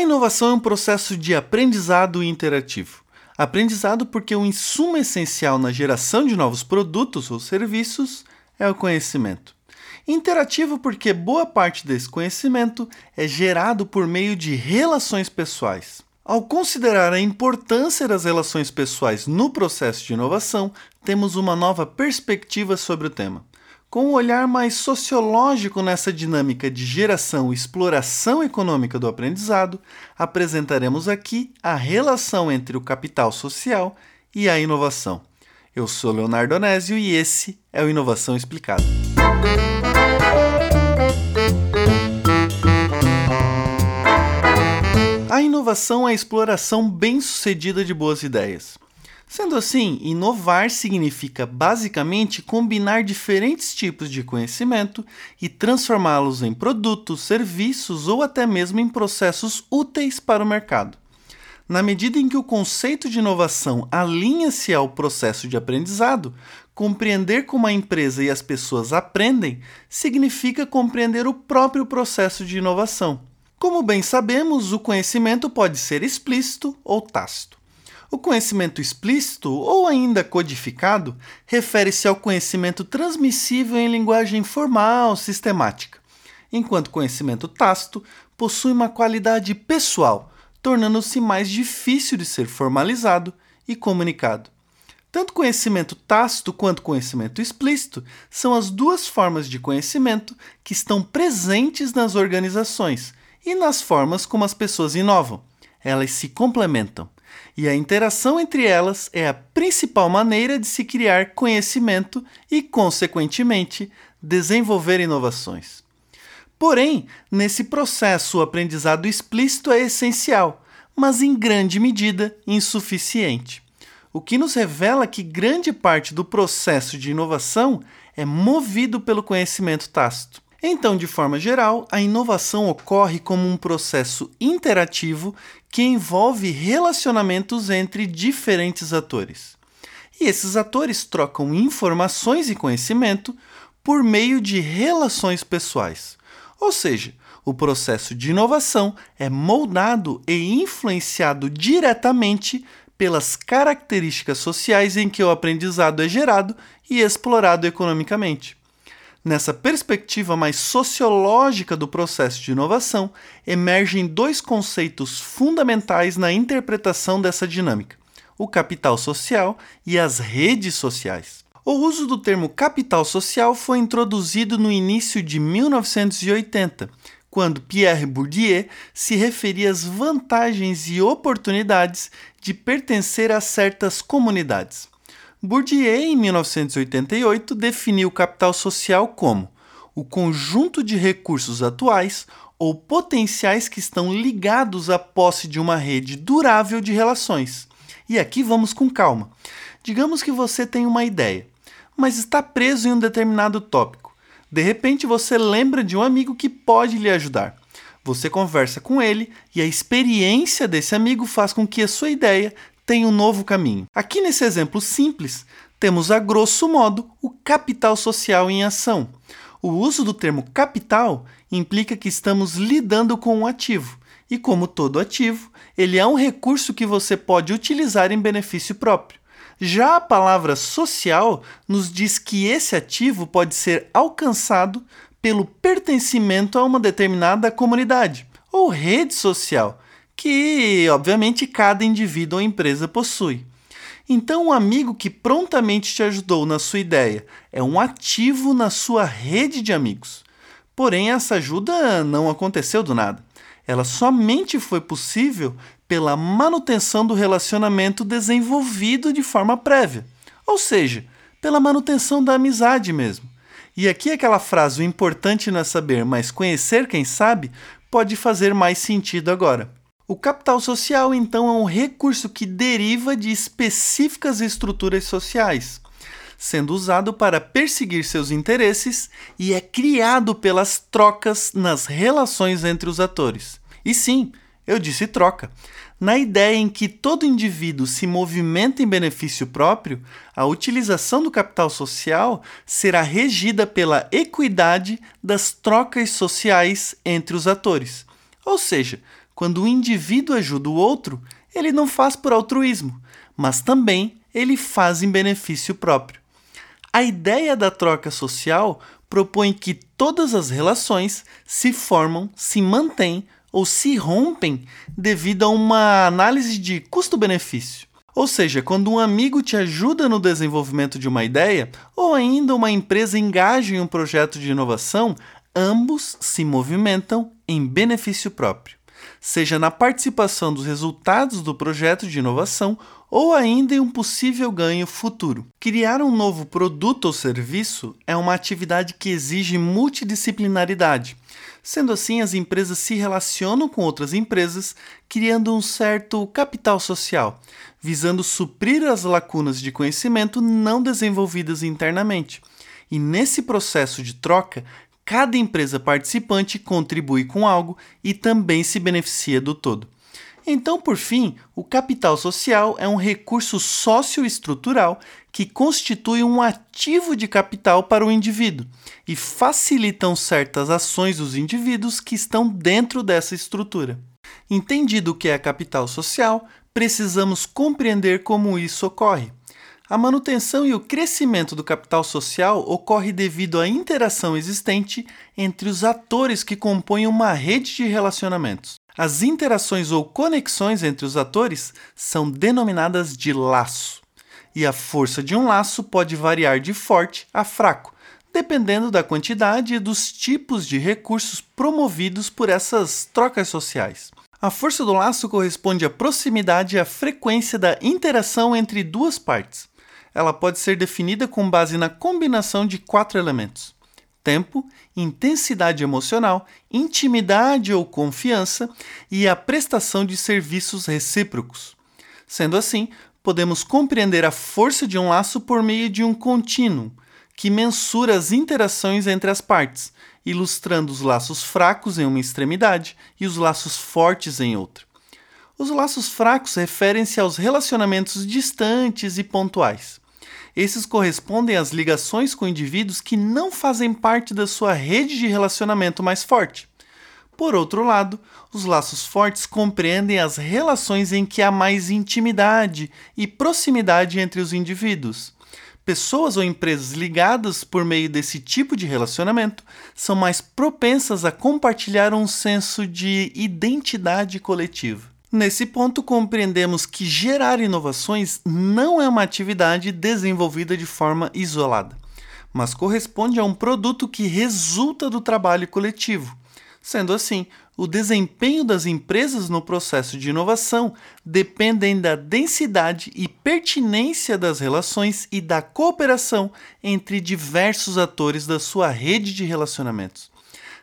A inovação é um processo de aprendizado interativo. Aprendizado porque o insumo essencial na geração de novos produtos ou serviços é o conhecimento. Interativo porque boa parte desse conhecimento é gerado por meio de relações pessoais. Ao considerar a importância das relações pessoais no processo de inovação, temos uma nova perspectiva sobre o tema. Com um olhar mais sociológico nessa dinâmica de geração e exploração econômica do aprendizado, apresentaremos aqui a relação entre o capital social e a inovação. Eu sou Leonardo Onésio e esse é o Inovação Explicada. A inovação é a exploração bem-sucedida de boas ideias. Sendo assim, inovar significa basicamente combinar diferentes tipos de conhecimento e transformá-los em produtos, serviços ou até mesmo em processos úteis para o mercado. Na medida em que o conceito de inovação alinha-se ao processo de aprendizado, compreender como a empresa e as pessoas aprendem significa compreender o próprio processo de inovação. Como bem sabemos, o conhecimento pode ser explícito ou tácito. O conhecimento explícito ou ainda codificado refere-se ao conhecimento transmissível em linguagem formal, sistemática, enquanto conhecimento tácito possui uma qualidade pessoal, tornando-se mais difícil de ser formalizado e comunicado. Tanto conhecimento tácito quanto conhecimento explícito são as duas formas de conhecimento que estão presentes nas organizações e nas formas como as pessoas inovam. Elas se complementam e a interação entre elas é a principal maneira de se criar conhecimento e, consequentemente, desenvolver inovações. Porém, nesse processo, o aprendizado explícito é essencial, mas em grande medida insuficiente. O que nos revela que grande parte do processo de inovação é movido pelo conhecimento tácito. Então, de forma geral, a inovação ocorre como um processo interativo que envolve relacionamentos entre diferentes atores. E esses atores trocam informações e conhecimento por meio de relações pessoais. Ou seja, o processo de inovação é moldado e influenciado diretamente pelas características sociais em que o aprendizado é gerado e explorado economicamente. Nessa perspectiva mais sociológica do processo de inovação, emergem dois conceitos fundamentais na interpretação dessa dinâmica: o capital social e as redes sociais. O uso do termo capital social foi introduzido no início de 1980, quando Pierre Bourdieu se referia às vantagens e oportunidades de pertencer a certas comunidades. Bourdieu, em 1988, definiu o capital social como o conjunto de recursos atuais ou potenciais que estão ligados à posse de uma rede durável de relações. E aqui vamos com calma. Digamos que você tem uma ideia, mas está preso em um determinado tópico. De repente você lembra de um amigo que pode lhe ajudar. Você conversa com ele e a experiência desse amigo faz com que a sua ideia tem um novo caminho. Aqui nesse exemplo simples, temos a grosso modo o capital social em ação. O uso do termo capital implica que estamos lidando com um ativo, e como todo ativo, ele é um recurso que você pode utilizar em benefício próprio. Já a palavra social nos diz que esse ativo pode ser alcançado pelo pertencimento a uma determinada comunidade ou rede social, que, obviamente, cada indivíduo ou empresa possui. Então, um amigo que prontamente te ajudou na sua ideia é um ativo na sua rede de amigos. Porém, essa ajuda não aconteceu do nada. Ela somente foi possível pela manutenção do relacionamento desenvolvido de forma prévia, ou seja, pela manutenção da amizade mesmo. E aqui aquela frase: o importante não é saber, mas conhecer quem sabe, pode fazer mais sentido agora. O capital social, então, é um recurso que deriva de específicas estruturas sociais, sendo usado para perseguir seus interesses e é criado pelas trocas nas relações entre os atores. E sim, eu disse troca. Na ideia em que todo indivíduo se movimenta em benefício próprio, a utilização do capital social será regida pela equidade das trocas sociais entre os atores. Ou seja, quando o indivíduo ajuda o outro, ele não faz por altruísmo, mas também ele faz em benefício próprio. A ideia da troca social propõe que todas as relações se formam, se mantêm ou se rompem devido a uma análise de custo-benefício. Ou seja, quando um amigo te ajuda no desenvolvimento de uma ideia, ou ainda uma empresa engaja em um projeto de inovação, ambos se movimentam em benefício próprio, seja na participação dos resultados do projeto de inovação ou ainda em um possível ganho futuro. Criar um novo produto ou serviço é uma atividade que exige multidisciplinaridade. Sendo assim, as empresas se relacionam com outras empresas, criando um certo capital social, visando suprir as lacunas de conhecimento não desenvolvidas internamente. E nesse processo de troca, cada empresa participante contribui com algo e também se beneficia do todo. Então, por fim, o capital social é um recurso socioestrutural que constitui um ativo de capital para o indivíduo e facilitam certas ações dos indivíduos que estão dentro dessa estrutura. Entendido o que é capital social, precisamos compreender como isso ocorre. A manutenção e o crescimento do capital social ocorre devido à interação existente entre os atores que compõem uma rede de relacionamentos. As interações ou conexões entre os atores são denominadas de laço, e a força de um laço pode variar de forte a fraco, dependendo da quantidade e dos tipos de recursos promovidos por essas trocas sociais. A força do laço corresponde à proximidade e à frequência da interação entre duas partes ela pode ser definida com base na combinação de quatro elementos: tempo, intensidade emocional, intimidade ou confiança e a prestação de serviços recíprocos. Sendo assim, podemos compreender a força de um laço por meio de um contínuo, que mensura as interações entre as partes, ilustrando os laços fracos em uma extremidade e os laços fortes em outra. Os laços fracos referem-se aos relacionamentos distantes e pontuais. Esses correspondem às ligações com indivíduos que não fazem parte da sua rede de relacionamento mais forte. Por outro lado, os laços fortes compreendem as relações em que há mais intimidade e proximidade entre os indivíduos. Pessoas ou empresas ligadas por meio desse tipo de relacionamento são mais propensas a compartilhar um senso de identidade coletiva. Nesse ponto, compreendemos que gerar inovações não é uma atividade desenvolvida de forma isolada, mas corresponde a um produto que resulta do trabalho coletivo. Sendo assim, o desempenho das empresas no processo de inovação dependem da densidade e pertinência das relações e da cooperação entre diversos atores da sua rede de relacionamentos.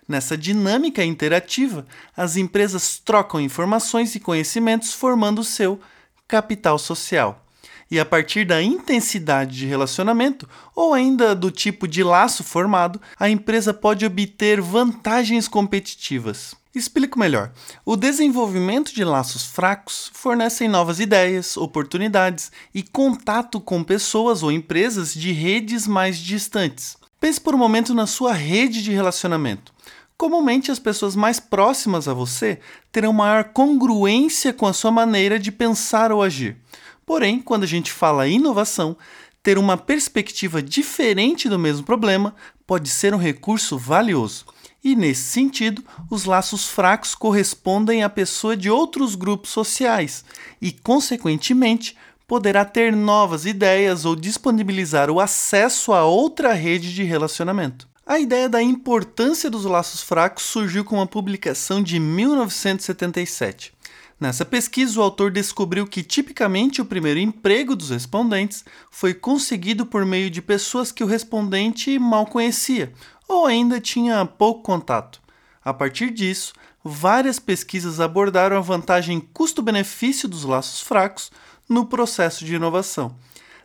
Nessa dinâmica interativa, as empresas trocam informações e conhecimentos formando o seu capital social. E a partir da intensidade de relacionamento ou ainda do tipo de laço formado, a empresa pode obter vantagens competitivas. Explico melhor. O desenvolvimento de laços fracos fornecem novas ideias, oportunidades e contato com pessoas ou empresas de redes mais distantes. Pense por um momento na sua rede de relacionamento. Comumente, as pessoas mais próximas a você terão maior congruência com a sua maneira de pensar ou agir. Porém, quando a gente fala inovação, ter uma perspectiva diferente do mesmo problema pode ser um recurso valioso. E nesse sentido, os laços fracos correspondem à pessoa de outros grupos sociais e, consequentemente, poderá ter novas ideias ou disponibilizar o acesso a outra rede de relacionamento. A ideia da importância dos laços fracos surgiu com uma publicação de 1977. Nessa pesquisa, o autor descobriu que tipicamente o primeiro emprego dos respondentes foi conseguido por meio de pessoas que o respondente mal conhecia ou ainda tinha pouco contato. A partir disso, várias pesquisas abordaram a vantagem custo-benefício dos laços fracos no processo de inovação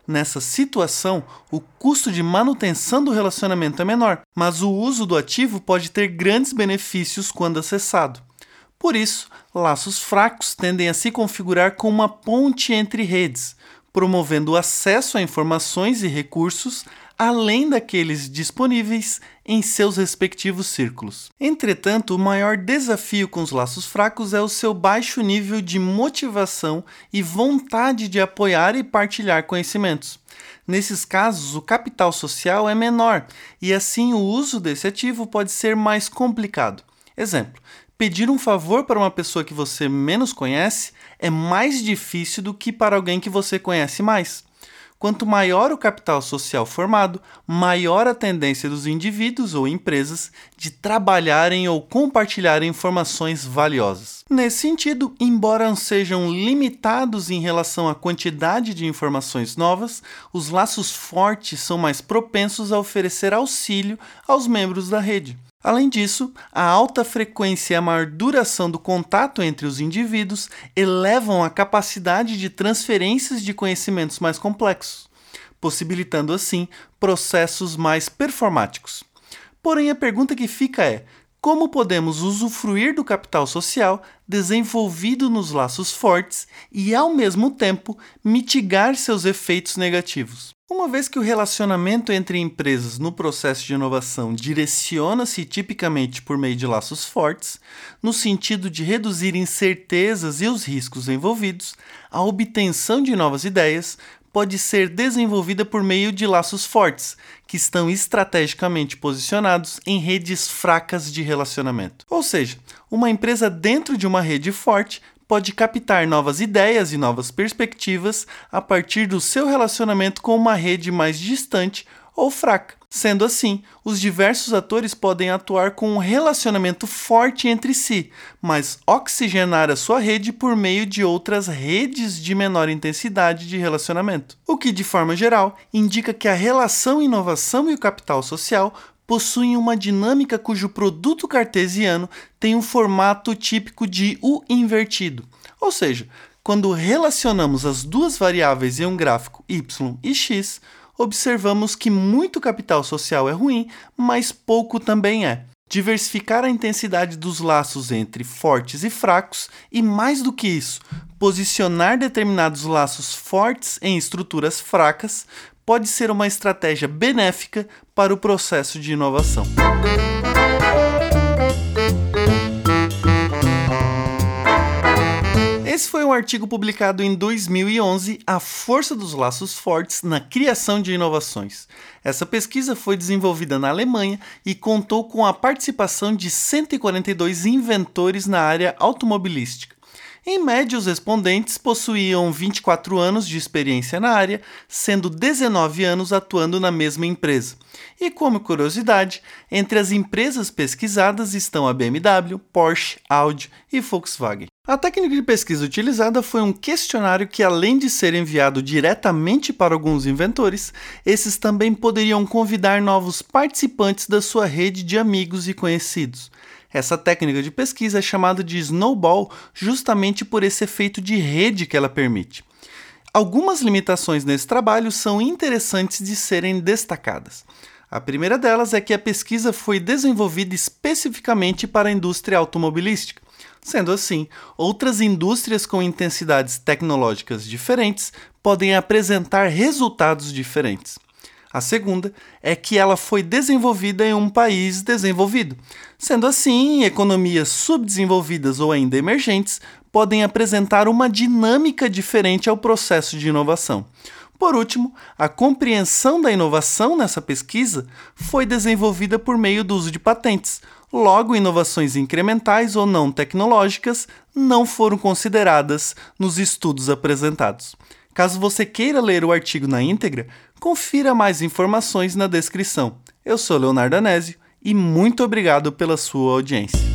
Nessa situação, o custo de manutenção do relacionamento é menor, mas o uso do ativo pode ter grandes benefícios quando acessado. Por isso, laços fracos tendem a se configurar como uma ponte entre redes, promovendo o acesso a informações e recursos, além daqueles disponíveis em seus respectivos círculos. Entretanto, o maior desafio com os laços fracos é o seu baixo nível de motivação e vontade de apoiar e partilhar conhecimentos. Nesses casos, o capital social é menor e assim o uso desse ativo pode ser mais complicado. Exemplo: pedir um favor para uma pessoa que você menos conhece é mais difícil do que para alguém que você conhece mais. Quanto maior o capital social formado, maior a tendência dos indivíduos ou empresas de trabalharem ou compartilharem informações valiosas. Nesse sentido, embora sejam limitados em relação à quantidade de informações novas, os laços fortes são mais propensos a oferecer auxílio aos membros da rede. Além disso, a alta frequência e a maior duração do contato entre os indivíduos elevam a capacidade de transferências de conhecimentos mais complexos, possibilitando assim processos mais performáticos. Porém, a pergunta que fica é: como podemos usufruir do capital social desenvolvido nos laços fortes e, ao mesmo tempo, mitigar seus efeitos negativos? Uma vez que o relacionamento entre empresas no processo de inovação direciona-se tipicamente por meio de laços fortes, no sentido de reduzir incertezas e os riscos envolvidos, a obtenção de novas ideias pode ser desenvolvida por meio de laços fortes, que estão estrategicamente posicionados em redes fracas de relacionamento. Ou seja, uma empresa dentro de uma rede forte pode captar novas ideias e novas perspectivas a partir do seu relacionamento com uma rede mais distante ou fraca. Sendo assim, os diversos atores podem atuar com um relacionamento forte entre si, mas oxigenar a sua rede por meio de outras redes de menor intensidade de relacionamento. O que, de forma geral, indica que a relação inovação e o capital social possuem uma dinâmica cujo produto cartesiano tem um formato típico de U invertido. Ou seja, quando relacionamos as duas variáveis em um gráfico y e x, observamos que muito capital social é ruim, mas pouco também é. Diversificar a intensidade dos laços entre fortes e fracos, e mais do que isso, posicionar determinados laços fortes em estruturas fracas, pode ser uma estratégia benéfica para o processo de inovação. Esse foi um artigo publicado em 2011, A Força dos Laços Fortes na Criação de Inovações. Essa pesquisa foi desenvolvida na Alemanha e contou com a participação de 142 inventores na área automobilística. Em média, os respondentes possuíam 24 anos de experiência na área, sendo 19 anos atuando na mesma empresa. E como curiosidade, entre as empresas pesquisadas estão a BMW, Porsche, Audi e Volkswagen. A técnica de pesquisa utilizada foi um questionário que, além de ser enviado diretamente para alguns inventores, esses também poderiam convidar novos participantes da sua rede de amigos e conhecidos. Essa técnica de pesquisa é chamada de snowball justamente por esse efeito de rede que ela permite. Algumas limitações nesse trabalho são interessantes de serem destacadas. A primeira delas é que a pesquisa foi desenvolvida especificamente para a indústria automobilística. Sendo assim, outras indústrias com intensidades tecnológicas diferentes podem apresentar resultados diferentes. A segunda é que ela foi desenvolvida em um país desenvolvido. Sendo assim, economias subdesenvolvidas ou ainda emergentes podem apresentar uma dinâmica diferente ao processo de inovação. Por último, a compreensão da inovação nessa pesquisa foi desenvolvida por meio do uso de patentes. Logo, inovações incrementais ou não tecnológicas não foram consideradas nos estudos apresentados. Caso você queira ler o artigo na íntegra, confira mais informações na descrição. Eu sou Leonardo Anésio e muito obrigado pela sua audiência.